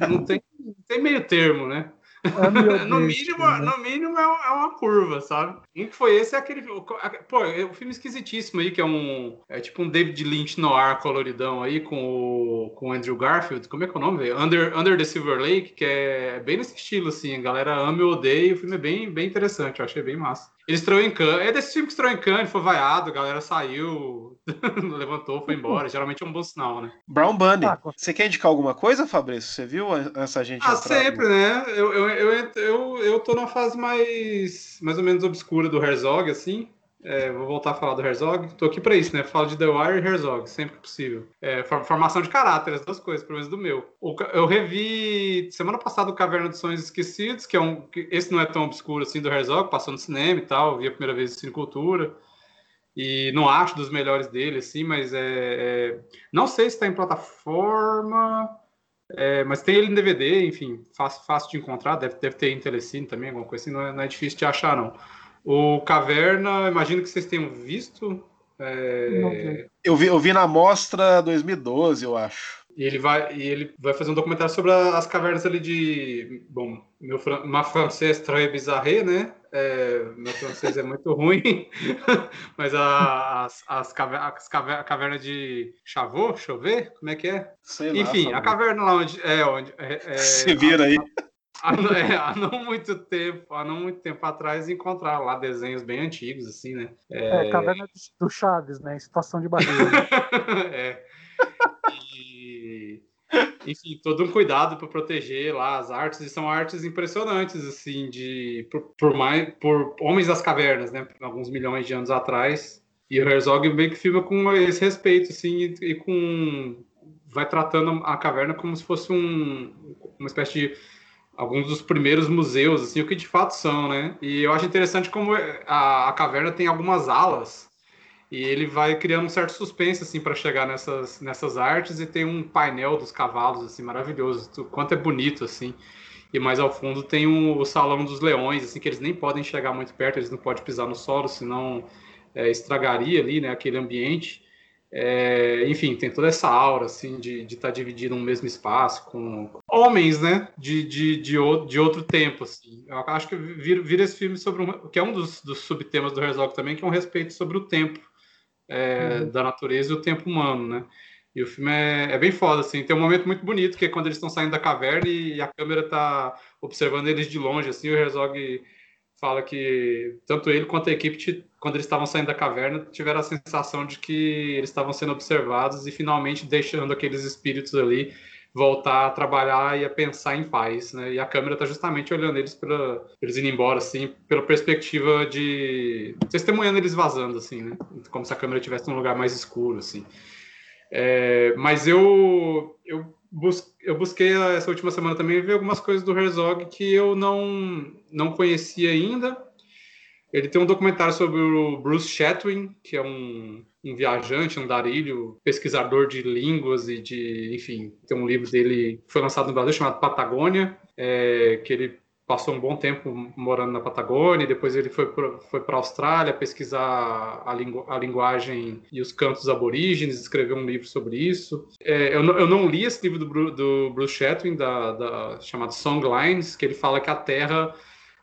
S3: Não, não, tem, não tem meio termo, né? É no, mínimo, né? no mínimo é, é uma curva, sabe? Um que foi esse é aquele. Pô, é um filme esquisitíssimo aí, que é um. É tipo um David Lynch no ar coloridão aí com o, com o Andrew Garfield. Como é que é o nome? Under, Under the Silver Lake, que é bem nesse estilo, assim. A galera ama e odeia. O filme é bem, bem interessante, eu achei bem massa. Ele estreou em Cannes. É desse filme que estreou em Cannes, foi vaiado, a galera saiu, levantou, foi embora. Geralmente é um bom sinal, né?
S1: Brown Bunny. Você quer indicar alguma coisa, Fabrício? Você viu essa gente?
S3: Ah, sempre, né? Eu, eu, eu, eu, eu tô na fase mais, mais ou menos obscura do Herzog, assim. É, vou voltar a falar do Herzog. Tô aqui para isso, né? Falo de The Wire e Herzog, sempre que possível. É, formação de caráter, as duas coisas, pelo menos do meu. eu revi semana passada o Caverna dos Sonhos Esquecidos, que é um. esse não é tão obscuro assim do Herzog, passou no cinema e tal, vi a primeira vez em Cultura. E não acho dos melhores dele, assim, mas é. é não sei se está em plataforma. É, mas tem ele em DVD, enfim, fácil, fácil de encontrar, deve, deve ter em Telecine também, alguma coisa assim, não é, não é difícil de achar, não. O Caverna, imagino que vocês tenham visto. É...
S1: Eu, vi, eu vi na mostra 2012, eu acho.
S3: E ele vai, e ele vai fazer um documentário sobre as cavernas ali de. Bom, meu ma francês très bizarre, né? É, meu francês é muito ruim, mas a, as, as, caver, as caver, a caverna de Chavot, chover, como é que é? Sei Enfim, lá, a caverna lá onde. É, onde é,
S1: é, Se vira aí.
S3: Há, é, há, não muito tempo, há não muito tempo atrás, encontrar lá desenhos bem antigos, assim, né?
S2: É, é caverna do Chaves, né? Em situação de barreira.
S3: é. E, enfim, todo um cuidado para proteger lá as artes, e são artes impressionantes, assim, de por, por, mais por homens das cavernas, né? Alguns milhões de anos atrás. E o Herzog meio que filma com esse respeito, assim, e, e com vai tratando a caverna como se fosse um, uma espécie de alguns dos primeiros museus, assim, o que de fato são, né? E eu acho interessante como a, a caverna tem algumas alas e ele vai criando um certo suspense, assim, para chegar nessas, nessas artes e tem um painel dos cavalos, assim, maravilhoso. O quanto é bonito, assim. E mais ao fundo tem um, o Salão dos Leões, assim, que eles nem podem chegar muito perto, eles não podem pisar no solo, senão é, estragaria ali, né, aquele ambiente. É, enfim, tem toda essa aura assim de estar tá dividido no mesmo espaço com homens, né? De, de, de, de outro tempo, assim. Eu acho que vira, vira esse filme sobre um, que é um dos, dos subtemas do Herzog também, que é um respeito sobre o tempo é, uhum. da natureza e o tempo humano, né? E o filme é, é, bem foda, assim. Tem um momento muito bonito que é quando eles estão saindo da caverna e a câmera tá observando eles de longe, assim. O Herzog fala que tanto ele quanto a equipe, quando eles estavam saindo da caverna, tiveram a sensação de que eles estavam sendo observados e finalmente deixando aqueles espíritos ali voltar a trabalhar e a pensar em paz, né? E a câmera está justamente olhando eles para eles indo embora, assim, pela perspectiva de testemunhando eles vazando, assim, né? Como se a câmera estivesse num lugar mais escuro, assim. É, mas eu eu bus eu busquei essa última semana também ver algumas coisas do Herzog que eu não, não conhecia ainda. Ele tem um documentário sobre o Bruce Chatwin, que é um, um viajante, um darilho, pesquisador de línguas e de, enfim, tem um livro dele que foi lançado no Brasil chamado Patagônia, é, que ele passou um bom tempo morando na Patagônia, depois ele foi para foi a Austrália pesquisar a, lingu, a, linguagem e os cantos aborígenes, escreveu um livro sobre isso. É, eu, não, eu, não, li esse livro do, do Bruce Chatwin, da, da, chamado Songlines, que ele fala que a Terra,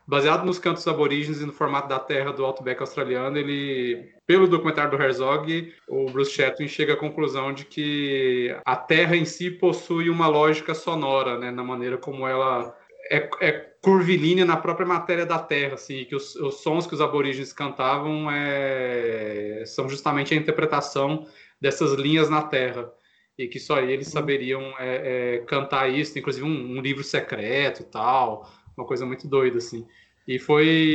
S3: baseado nos cantos aborígenes e no formato da Terra do Outback australiano, ele, pelo documentário do Herzog, o Bruce Chatwin chega à conclusão de que a Terra em si possui uma lógica sonora, né, na maneira como ela é, é, curvilínea na própria matéria da Terra, assim, que os, os sons que os aborígenes cantavam é, são justamente a interpretação dessas linhas na Terra. E que só eles saberiam é, é, cantar isso, inclusive um, um, livro secreto e tal, uma coisa muito doida, assim. E foi,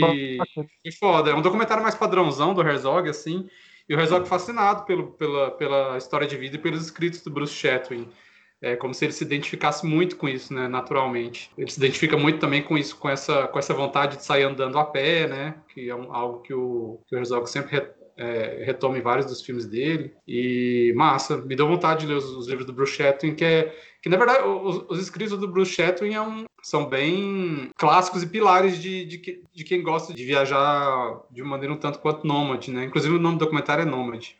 S3: foi foda. É um documentário mais padrãozão do Herzog, assim, E o Herzog fascinado pelo, pela, pela história de vida e pelos escritos do Bruce Chatwin. É como se ele se identificasse muito com isso, né, naturalmente. Ele se identifica muito também com isso, com essa, com essa vontade de sair andando a pé, né, que é um, algo que o, que o Herzog sempre é, retoma em vários dos filmes dele. E massa, me deu vontade de ler os, os livros do Bruce Chatwin, que é que na verdade os, os escritos do Bruce Chatwin é um, são bem clássicos e pilares de, de, de, quem gosta de viajar de maneira um tanto quanto nômade, né? Inclusive o nome do documentário é Nômade.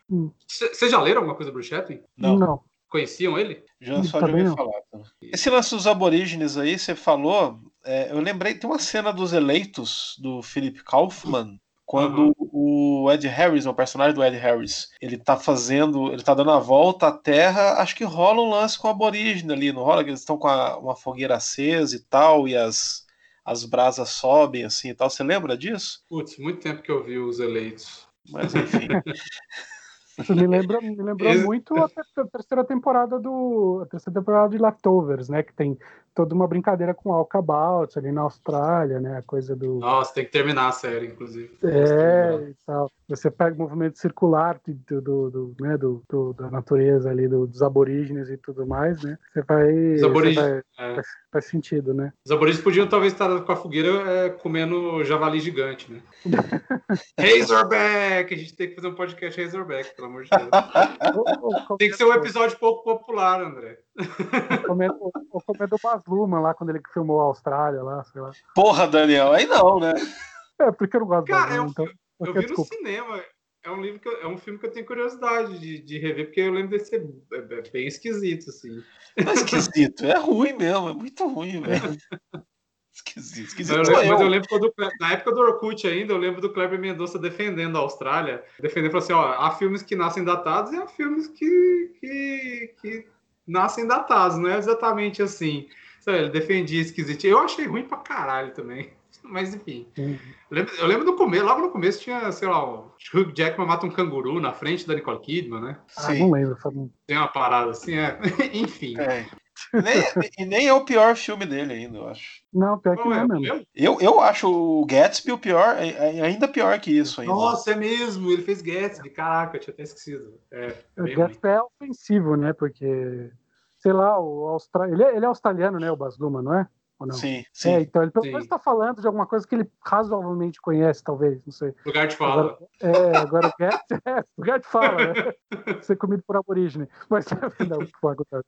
S3: Vocês hum. já leram alguma coisa do Bruce Chatwin?
S2: Não. Não.
S3: Conheciam ele?
S1: Já só de ouvir falar. Tá? Esse lance dos aborígenes aí, você falou, é, eu lembrei, tem uma cena dos eleitos do Philip Kaufman, quando uhum. o Ed Harris, o personagem do Ed Harris, ele tá fazendo, ele tá dando a volta à Terra, acho que rola um lance com o aborígene ali, não rola? Eles estão com a, uma fogueira acesa e tal, e as, as brasas sobem assim e tal. Você lembra disso?
S3: Putz, muito tempo que eu vi os eleitos.
S1: Mas enfim.
S2: Isso me lembra, me lembrou muito a terceira temporada do a terceira temporada de Leftovers, né? Que tem toda uma brincadeira com Walkabout ali na Austrália, né? A coisa do.
S3: Nossa, tem que terminar a série, inclusive.
S2: É, e tal. Você pega o movimento circular do, do, do né, do, do, da natureza ali, do, dos aborígenes e tudo mais, né? Você vai. Os aborígenes. Vai, é. faz, faz, sentido, né?
S3: Os aborígenes podiam talvez estar com a fogueira é, comendo javali gigante, né? Razorback! A gente tem que fazer um podcast Razorback, pelo amor de Deus. tem que ser um episódio pouco popular, André.
S2: Comendo, ou comendo Baz Luhrmann lá, quando ele filmou a Austrália lá, sei lá.
S1: Porra, Daniel, aí não, né?
S2: É, porque eu não gosto
S3: Cara, Luhrmann, então... Eu vi desculpa. no cinema. É um livro que eu, é um filme que eu tenho curiosidade de, de rever, porque eu lembro de ser é, é bem esquisito, assim.
S1: É esquisito, é ruim mesmo, é muito ruim, velho. Esquisito, esquisito.
S3: Eu lembro, mas eu lembro quando, na época do Orkut ainda, eu lembro do Kleber Mendonça defendendo a Austrália, defendendo assim, ó, há filmes que nascem datados e há filmes que, que, que nascem datados, não é exatamente assim. Ele defendia esquisito. Eu achei ruim pra caralho também. Mas enfim. Uhum. Eu, lembro, eu lembro do começo, logo no começo tinha, sei lá, o Hugh Jackman mata um canguru na frente da Nicole Kidman, né?
S2: Ah, não lembro.
S3: Tem uma parada assim, é. enfim. É.
S1: Nem, e nem é o pior filme dele ainda, eu acho.
S2: Não, pior que não, é, é mesmo.
S1: Eu, eu acho o Gatsby o pior, é, é ainda pior que isso ainda.
S3: Nossa, é mesmo, ele fez Gatsby, caraca, eu tinha até esquecido. É,
S2: o Gatsby é ofensivo, né, porque, sei lá, o Austra... ele, é, ele é australiano, né, o Bas Luhrmann, não é?
S1: Ou não? Sim,
S2: sim. É, então ele pelo menos está falando de alguma coisa que ele razoavelmente conhece, talvez, não sei.
S3: Lugar de fala.
S2: Agora, é, agora o Get, é, lugar de fala, né? Ser comido por aborígene. Mas não,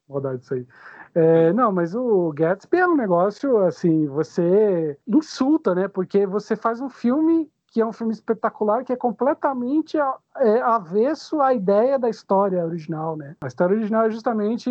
S2: maldade isso aí. É, não, mas o Gatsby é um negócio, assim, você insulta, né? Porque você faz um filme que é um filme espetacular, que é completamente é, avesso à ideia da história original, né? A história original é justamente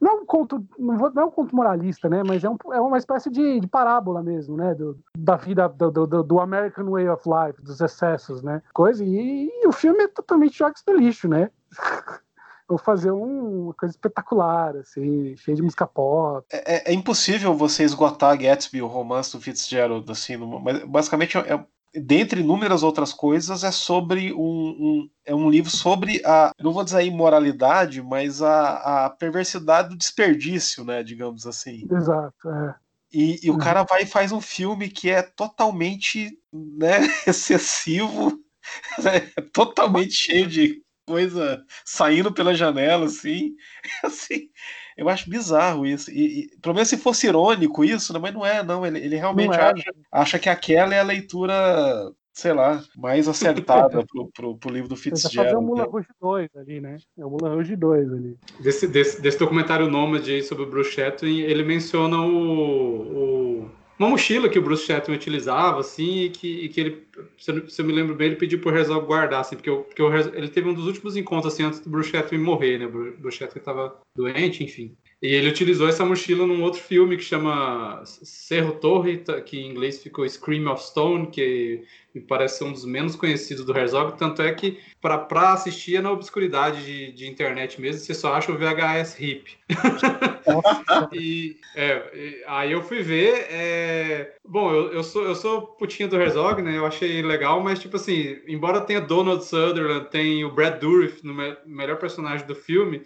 S2: não é um conto, não, vou, não é um conto moralista, né? Mas é, um, é uma espécie de, de parábola mesmo, né? Do, da vida do, do, do, American Way of Life, dos excessos, né? Coisa e, e o filme é totalmente jogos do lixo, né? Vou fazer um, uma coisa espetacular, assim, cheia de música pop.
S1: É, é, é impossível você esgotar Gatsby, o romance do Fitzgerald, assim, mas basicamente é, dentre inúmeras outras coisas, é sobre um, um, é um livro sobre a, não vou dizer a imoralidade, mas a, a perversidade do desperdício, né, digamos assim.
S2: Exato, é.
S1: E, e o uhum. cara vai e faz um filme que é totalmente né, excessivo, né, totalmente cheio de coisa saindo pela janela, assim. assim eu acho bizarro isso. E, e, pelo menos se fosse irônico isso, né? mas não é, não. Ele, ele realmente é, acha, acha que aquela é a leitura sei lá, mais acertada pro, pro, pro, livro do Fitzgerald.
S2: Fazer o Mula né? Rouge 2 ali, né? É o Mula Rouge 2 ali.
S3: Desse, desse, desse documentário Nômade aí sobre o Bruce Chatwin, ele menciona o, o uma mochila que o Bruce Chatwin utilizava, assim, e que, e que ele, se eu, se eu, me lembro bem, ele pediu pro Herzog guardar, assim, porque, eu, porque eu, ele teve um dos últimos encontros, assim, antes do Bruce Chatwin morrer, né, o Bruce Chatwin estava doente, enfim. E ele utilizou essa mochila num outro filme que chama Cerro Torre, que em inglês ficou Scream of Stone, que me parece ser um dos menos conhecidos do Herzog, tanto é que para assistir é na obscuridade de, de, internet mesmo, você só acha o VHS hip. e, é, aí eu fui ver. É... Bom, eu, eu, sou, eu sou putinha do Herzog, né? Eu achei legal, mas tipo assim, embora tenha Donald Sutherland, tem o Brad Dourif no me melhor personagem do filme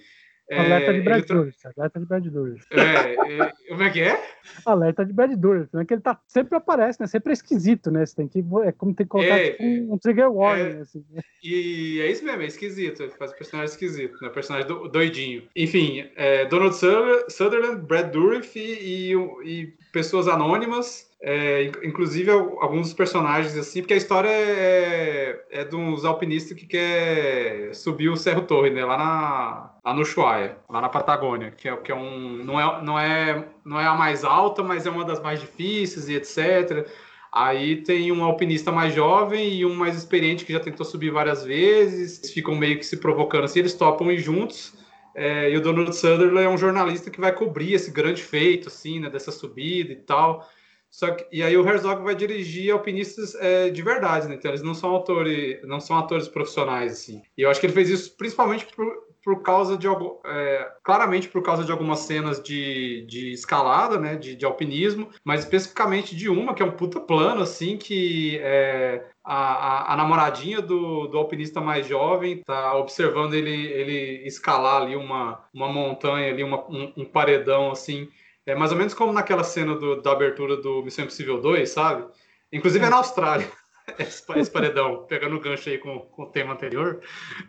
S2: Alerta de Brad Dourif, alerta de Brad Dourif.
S3: É, é, como é que é?
S2: Alerta de Brad Dourif, né? Que ele tá, sempre aparece, né? Sempre é esquisito, né? Você tem que, é como tem que colocar é, tipo, um, um, trigger warning, é, assim.
S3: E é isso mesmo, é esquisito. Ele faz o personagem esquisito, né? Personagem do, doidinho. Enfim, é, Donald Sutherland, Brad Dourif e, e, e pessoas anônimas é, inclusive alguns personagens assim, porque a história é, é de uns alpinistas que quer subir o Cerro Torre, né, lá, na, lá no Ushuaia, lá na Patagônia, que é, que é um não é, não é não é a mais alta, mas é uma das mais difíceis e etc. Aí tem um alpinista mais jovem e um mais experiente que já tentou subir várias vezes, ficam meio que se provocando assim, eles topam ir juntos. É, e o Donald Sutherland é um jornalista que vai cobrir esse grande feito, assim, né, dessa subida e tal. Só que, e aí o Herzog vai dirigir alpinistas é, de verdade, né? Então eles não são autores, não são atores profissionais, assim. E eu acho que ele fez isso principalmente por, por causa de é, claramente por causa de algumas cenas de, de escalada, né? De, de, alpinismo, mas especificamente de uma que é um puta plano, assim, que é, a, a, a, namoradinha do, do alpinista mais jovem tá observando ele, ele escalar ali uma, uma montanha ali, uma, um, um paredão assim é mais ou menos como naquela cena do, da abertura do Missão Impossível 2, sabe? Inclusive é na Austrália. Esse, esse, paredão, pegando o gancho aí com, com o tema anterior.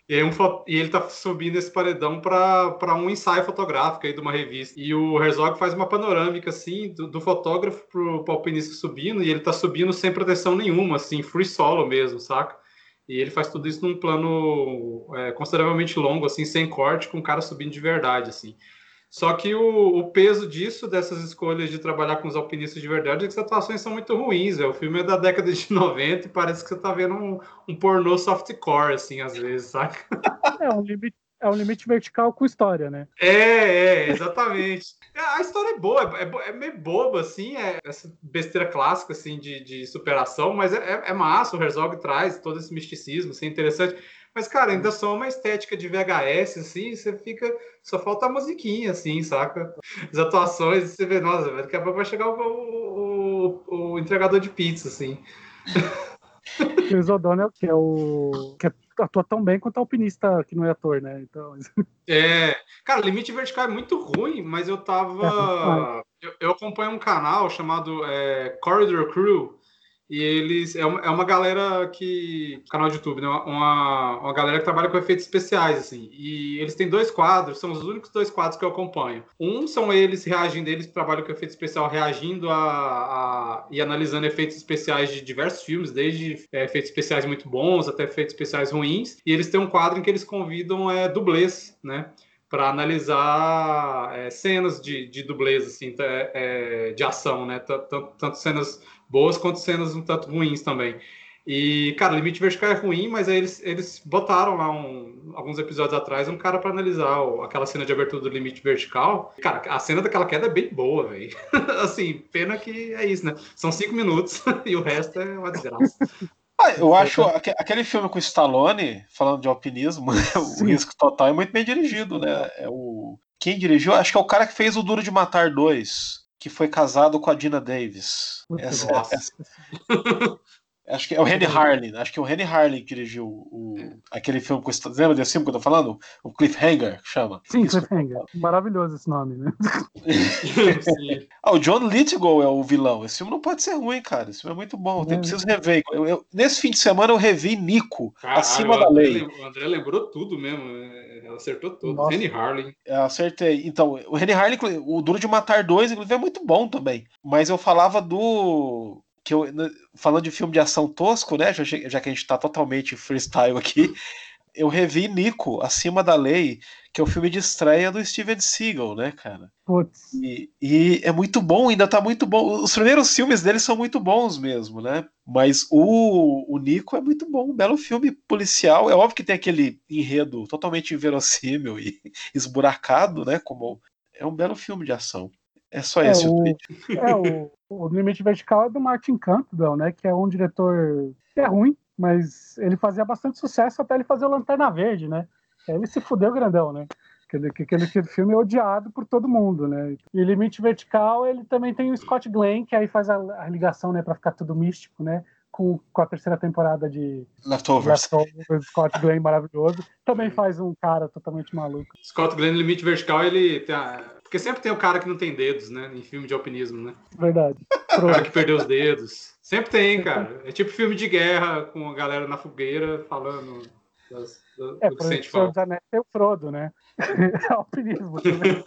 S3: E, um, e ele tá subindo esse paredão para um ensaio fotográfico aí de uma revista. E o Herzog faz uma panorâmica, assim, do, do fotógrafo pro, pro alpinista subindo, e ele tá subindo sem proteção nenhuma, assim, free solo mesmo, saca? E ele faz tudo isso num plano é, consideravelmente longo, assim, sem corte, com o cara subindo de verdade, assim. Só que o, o, peso disso, dessas escolhas de trabalhar com os alpinistas de verdade, é que as atuações são muito ruins. O filme é da década de 90 e parece que você tá vendo um, um pornô softcore, assim, às vezes, sabe?
S2: É um limite. É um limite vertical com história, né?
S3: É, é, exatamente. A história é boa, é, é, meio boba, assim, é essa besteira clássica, assim, de, de superação, mas é, é, é massa, o Herzog traz todo esse misticismo, assim, interessante. Mas, cara, ainda só uma estética de VHS, assim, você fica. Só falta a musiquinha, assim, saca? As atuações, você vê, nossa, daqui a pouco vai chegar o, o, o, o entregador de pizza, assim.
S2: Chris O'Donnell, que é o. que atua tão bem quanto o alpinista que não é ator, né? Então...
S3: É. Cara, Limite Vertical é muito ruim, mas eu tava. É, eu, eu acompanho um canal chamado é, Corridor Crew e eles. É uma, é uma galera que. Canal de YouTube, né? Uma, uma galera que trabalha com efeitos especiais, assim. E eles têm dois quadros, são os únicos dois quadros que eu acompanho. Um são eles reagindo, eles trabalham com efeito especial, reagindo a, a e analisando efeitos especiais de diversos filmes, desde é, efeitos especiais muito bons até efeitos especiais ruins. E eles têm um quadro em que eles convidam é, dublês, né? Para analisar é, cenas de, de dublês, assim, é, é, de ação, né? Tanto, tanto cenas boas quanto cenas um tanto ruins também. E, cara, Limite Vertical é ruim, mas aí eles, eles botaram lá um, alguns episódios atrás um cara para analisar aquela cena de abertura do Limite Vertical. Cara, a cena daquela queda é bem boa, velho. assim, pena que é isso, né? São cinco minutos e o resto é uma desgraça.
S1: Ah, eu acho aquele filme com o Stallone, falando de alpinismo, o risco total é muito bem dirigido, né? É o... Quem dirigiu? Acho que é o cara que fez o Duro de Matar 2 que foi casado com a Dina Davis. Essa, essa... Acho que é o Henry Harley. Acho que é o Henry Harley que dirigiu o, é. aquele filme. Com, lembra desse filme que eu tô falando? O Cliffhanger, que chama.
S2: Sim, Cliffhanger. Maravilhoso esse nome, né?
S1: ah, o John Lithgow é o vilão. Esse filme não pode ser ruim, cara. Esse filme é muito bom. Eu é. preciso rever. Eu, eu, nesse fim de semana eu revi Nico, Caralho, acima da lei.
S3: O André lembrou tudo mesmo. É, acertou tudo. Nossa. Henry Harley.
S1: Eu acertei. Então, o Henry Harley, o Duro de Matar 2, inclusive, é muito bom também. Mas eu falava do que eu, falando de filme de ação tosco, né? Já, já que a gente tá totalmente freestyle aqui, eu revi Nico, Acima da Lei, que é o filme de estreia do Steven Seagal, né, cara?
S2: Putz.
S1: E, e, é muito bom, ainda tá muito bom. Os primeiros filmes dele são muito bons mesmo, né? Mas o, o Nico é muito bom, um belo filme policial. É óbvio que tem aquele enredo totalmente inverossímil e esburacado, né? Como é um belo filme de ação. É só é, esse
S2: o, o É, o, o Limite Vertical é do Martin Campbell, né? Que é um diretor que é ruim, mas ele fazia bastante sucesso até ele fazer o Lanterna Verde, né? Aí ele se fudeu grandão, né? Aquele, aquele filme é odiado por todo mundo, né? E Limite Vertical, ele também tem o Scott Glenn, que aí faz a, a ligação, né, para ficar tudo místico, né? Com, com a terceira temporada de
S1: Leftovers.
S2: Leftovers Scott Glenn maravilhoso. Também faz um cara totalmente maluco.
S3: Scott Glenn, limite vertical, ele tem a... Porque sempre tem o cara que não tem dedos, né? Em filme de alpinismo, né?
S2: Verdade.
S3: O cara que perdeu os dedos. Sempre tem, cara. É tipo filme de guerra com a galera na fogueira falando das, do,
S2: é,
S3: do
S2: que sente falta. É o Frodo, né? É alpinismo também.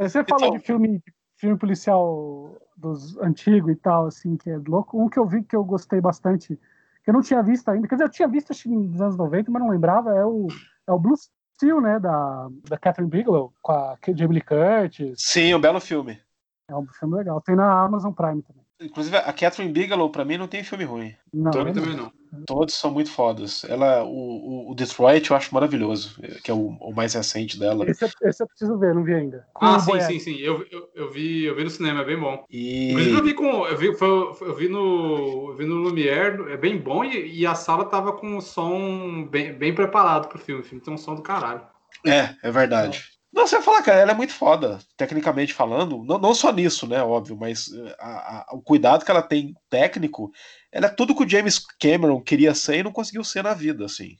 S2: Você falou então... de filme, filme policial dos antigos e tal, assim, que é louco. Um que eu vi que eu gostei bastante, que eu não tinha visto ainda, quer dizer, eu tinha visto acho, nos anos 90, mas não lembrava, é o, é o Blue Steel, né, da, da Catherine Bigelow, com a Jamie Lee Curtis.
S1: Sim, um belo filme.
S2: É um filme legal. Tem na Amazon Prime também.
S1: Inclusive, a Catherine Bigelow, pra mim, não tem filme ruim.
S2: Não,
S3: também, também não.
S1: Todos são muito fodas. Ela, o, o, Detroit eu acho maravilhoso, que é o, o mais recente dela.
S2: Esse, esse, eu preciso ver, não vi ainda.
S3: Com ah, sim, sim, sim. Eu, eu, eu, vi, eu vi no cinema, é bem bom. E... Inclusive, eu vi com. Eu vi, foi, eu vi no. Eu vi no Lumière, é bem bom, e, e a sala tava com o som bem, bem preparado pro filme. O filme tem um som do caralho.
S1: É, é verdade. Não, você vai falar, cara, ela é muito foda, tecnicamente falando. Não, não só nisso, né, óbvio, mas eh, a, a, o cuidado que ela tem técnico, ela é tudo que o James Cameron queria ser e não conseguiu ser na vida, assim,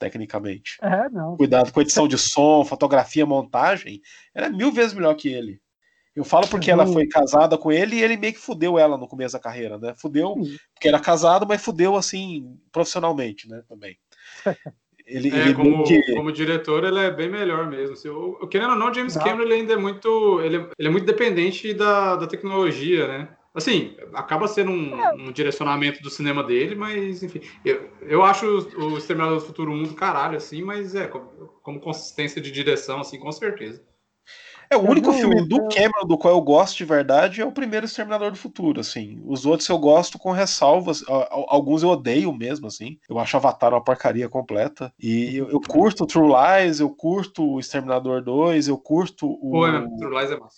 S1: tecnicamente.
S2: É, não.
S1: Cuidado com edição de som, fotografia, montagem, ela é mil vezes melhor que ele. Eu falo porque ela foi casada com ele e ele meio que fudeu ela no começo da carreira, né? Fudeu porque era casado, mas fudeu assim profissionalmente, né? Também.
S3: Ele, é, ele como, que... como diretor, ele é bem melhor mesmo. Assim, eu, querendo ou não, James não. Cameron ele ainda é muito. Ele, ele é muito dependente da, da tecnologia, né? Assim, acaba sendo um, é. um, direcionamento do cinema dele, mas enfim. Eu, eu acho o Exterminador do Futuro um do caralho, assim, mas é, como, como consistência de direção, assim, com certeza.
S1: É, o único filme do Cameron do qual eu gosto de verdade é o primeiro Exterminador do Futuro, assim. Os outros eu gosto com ressalvas, alguns eu odeio mesmo, assim. Eu acho Avatar uma porcaria completa. E eu, eu curto True Lies, eu curto o Exterminador 2, eu curto o...
S3: Pô, é, True Lies é massa.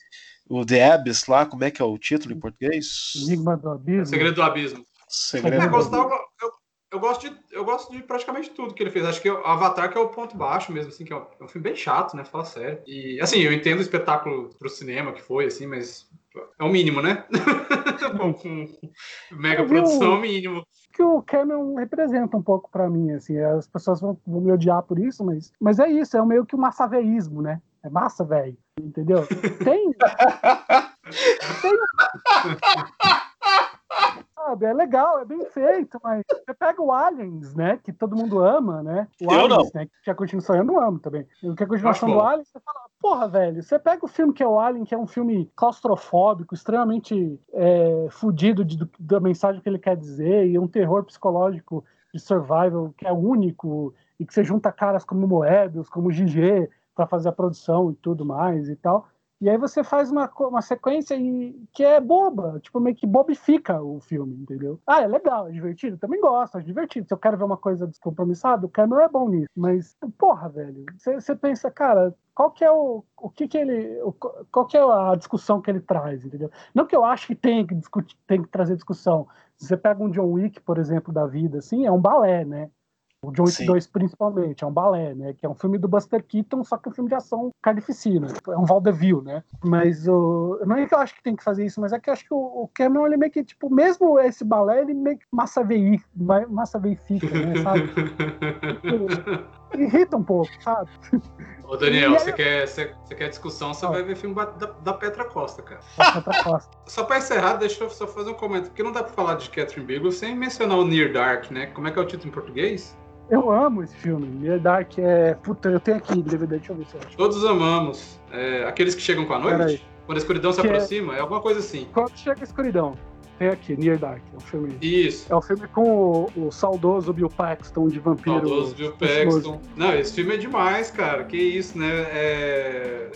S1: O The Abyss lá, como é que é o título em português?
S2: Enigma do Abismo.
S3: Segredo do Abismo.
S1: Segredo
S3: do Abismo. Eu, eu gosto, de, eu gosto de praticamente tudo que ele fez. Acho que o Avatar que é o ponto baixo mesmo, assim, que é um, é um filme bem chato, né? Fala sério. E, assim, eu entendo o espetáculo pro cinema que foi, assim, mas é o mínimo, né? mega produção, é o mínimo.
S2: Que o Cameron representa um pouco para mim, assim. As pessoas vão, vão, me odiar por isso, mas, mas é isso, é meio que um massaveísmo, né? É massa, velho. Entendeu? Tem. tem sabe? É legal, é bem feito, mas você pega o Aliens, né? Que todo mundo ama, né? O
S1: eu
S2: Aliens,
S1: não.
S2: Né, que a continuação eu não amo também. O que a continuação do Aliens, você fala, porra, velho, você pega o filme que é o Alien, que é um filme claustrofóbico, extremamente é, fudido de, da mensagem que ele quer dizer, e um terror psicológico de survival que é único, e que você junta caras como Moebius, como GG, para fazer a produção e tudo mais e tal. E aí você faz uma, uma sequência que é boba, tipo, meio que bobifica o filme, entendeu? Ah, é legal, é divertido, também gosto, é divertido. Se eu quero ver uma coisa descompromissada, o Cameron é bom nisso. Mas, porra, velho, você pensa, cara, qual que é o, o que que ele, o, qual que é a discussão que ele traz, entendeu? Não que eu acho que tem que discutir, tem que trazer discussão. Se você pega um John Wick, por exemplo, da vida, assim, é um balé, né? O John Wick 2, principalmente, é um balé, né? Que é um filme do Buster Keaton, só que é um filme de ação carnificina. É um vaudeville, né? Mas o... não é que eu acho que tem que fazer isso, mas é que eu acho que o, Cameron, ele meio que, tipo, mesmo esse balé, ele meio que massa vei, massa veifica, né? Sabe? irrita um pouco, sabe?
S3: Ô, Daniel, você, quer, você, você, quer discussão, você vai ver filme da, da Petra Costa, cara.
S2: Petra Costa.
S3: Só pra encerrar, deixa eu só fazer um comentário, porque não dá pra falar de Catherine Bigelow sem mencionar o Near Dark, né? Como é que é o título em português?
S2: Eu amo esse filme. Near Dark é. Puta, eu tenho aqui DVD, deixa eu ver se eu acho.
S3: Todos amamos. É, aqueles que chegam com a noite? Quando a escuridão se que é aproxima? É... é alguma coisa assim.
S2: Quando chega a escuridão. Tem aqui, Near Dark. É um filme.
S3: Isso.
S2: É um filme com o, o saudoso Bill Paxton de vampiro.
S3: Saudoso Bill Paxton. Não, esse filme é demais, cara. Que isso, né? É...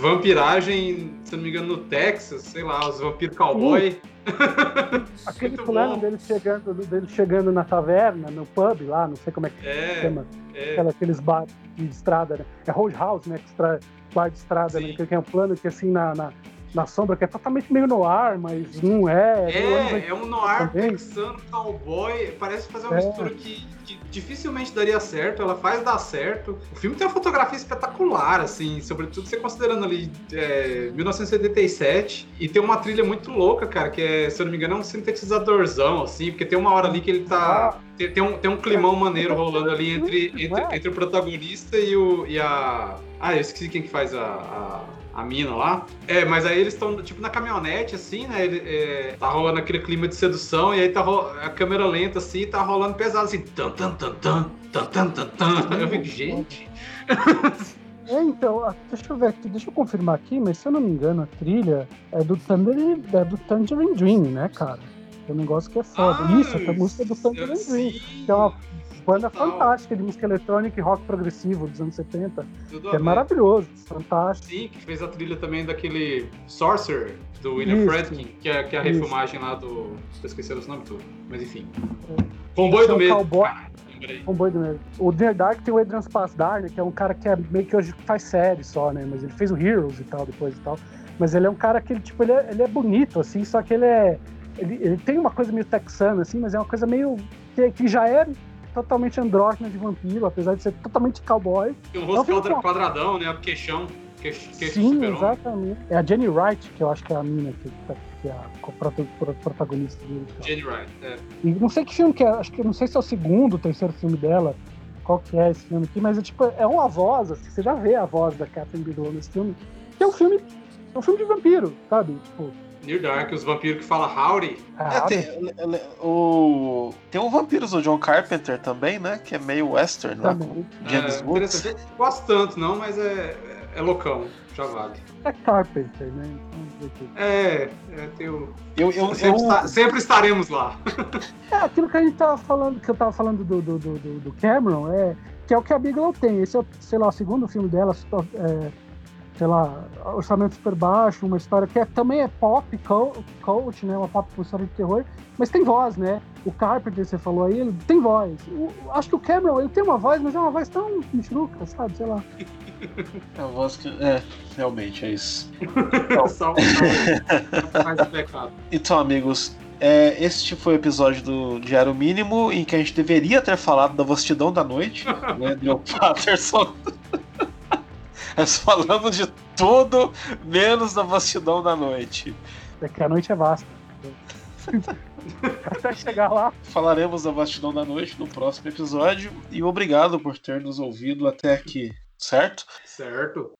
S3: Vampiragem, se não me engano, no Texas, sei lá, os vampiros cowboy.
S2: Aquele plano dele chegando, dele chegando na taverna, no pub lá, não sei como é que é, chama. É. Aquela, aqueles bar de estrada, né? É Roadhouse, né? Que extra, bar de estrada, né? Que é um plano que assim na, na na sombra, que é totalmente meio no ar, mas não é.
S3: É, é um noir texano, cowboy. Parece fazer uma é. mistura que, que, dificilmente daria certo. Ela faz dar certo. O filme tem uma fotografia espetacular, assim, sobretudo você considerando ali é, 1977. E tem uma trilha muito louca, cara, que é, se eu não me engano, é um sintetizadorzão, assim, porque tem uma hora ali que ele tá. Ah. Tem, tem, um, tem um climão maneiro rolando ali entre, entre, entre o protagonista e, o, e a. Ah, eu esqueci quem que faz a, a a mina lá. É, mas aí eles estão, tipo, na caminhonete, assim, né? Ele, é, tá rolando aquele clima de sedução, e aí tá a câmera lenta, assim, tá rolando pesado, assim. Tan, tan, tan, tan, tan, tan, tan, tan. Eu fico, gente.
S2: É, então, deixa eu ver aqui, deixa eu confirmar aqui, mas se eu não me engano, a trilha é do Thunder, é do Tangerine Dream, né, cara? É um negócio que é foda. Ah, Isso, essa música é do Tangerine Dream. Que é uma banda fantástica de música eletrônica e rock progressivo dos anos 70. Tudo é maravilhoso, fantástico.
S3: Sim, que fez a trilha também daquele Sorcerer, do William Fredkin, que é, que é a refilmagem lá do. Tô esquecendo os nomes tudo, mas enfim. É. Comboio do Medo. Cowboy...
S2: Comboio do Medo. O The Dark tem o Adrian Spassdar, né, que é um cara que é meio que hoje faz série só, né? Mas ele fez o Heroes e tal, depois e tal. Mas ele é um cara que, ele, tipo, ele é, ele é bonito, assim, só que ele é. Ele, ele, tem uma coisa meio texana, assim, mas é uma coisa meio. que, que já é totalmente andrógena de vampiro, apesar de ser totalmente cowboy.
S3: Tem um rosto é um quadradão, né? Queixão. Queixo,
S2: Sim, exatamente. É a Jenny Wright, que eu acho que é a mina que, que é a protagonista dele.
S3: Jenny Wright, é.
S2: E não sei que filme que é, acho que não sei se é o segundo ou terceiro filme dela, qual que é esse filme aqui, mas é tipo, é uma voz, assim, você já vê a voz da Catherine Bigelow nesse filme, que é um filme, é um filme de vampiro, sabe? Tipo,
S3: Near Dark, os vampiros que falam howdy.
S1: É, tem, o, tem um vampiros do John Carpenter também, né? Que é meio western, né?
S3: James é, Woods. Gosto tanto, não, mas é, é loucão, já vale.
S2: É Carpenter, né?
S3: Então, é, é tem o... eu, eu, sempre, eu... Está, sempre, estaremos lá.
S2: É aquilo que a gente tava falando, que eu tava falando do, do, do, do Cameron, é, que é o que a Bigelow tem. Esse é, sei lá, o segundo filme dela, é, sei lá, orçamento super baixo, uma história que é, também é pop, coach, né? Uma pop com história de terror, mas tem voz, né? O Carpenter, você falou aí, ele tem voz. O, acho que o Cameron, ele tem uma voz, mas é uma voz tão michuruca, sabe? Sei lá.
S1: É uma voz que. É, realmente, é isso. Então, então amigos, é, este foi o episódio do Diário Mínimo em que a gente deveria ter falado da vastidão da noite, né? Neil Patterson. Nós falamos de tudo menos da vastidão da noite.
S2: É que a noite é vasta. Até chegar lá.
S1: Falaremos da vastidão da noite no próximo episódio. E obrigado por ter nos ouvido até aqui, certo?
S3: Certo.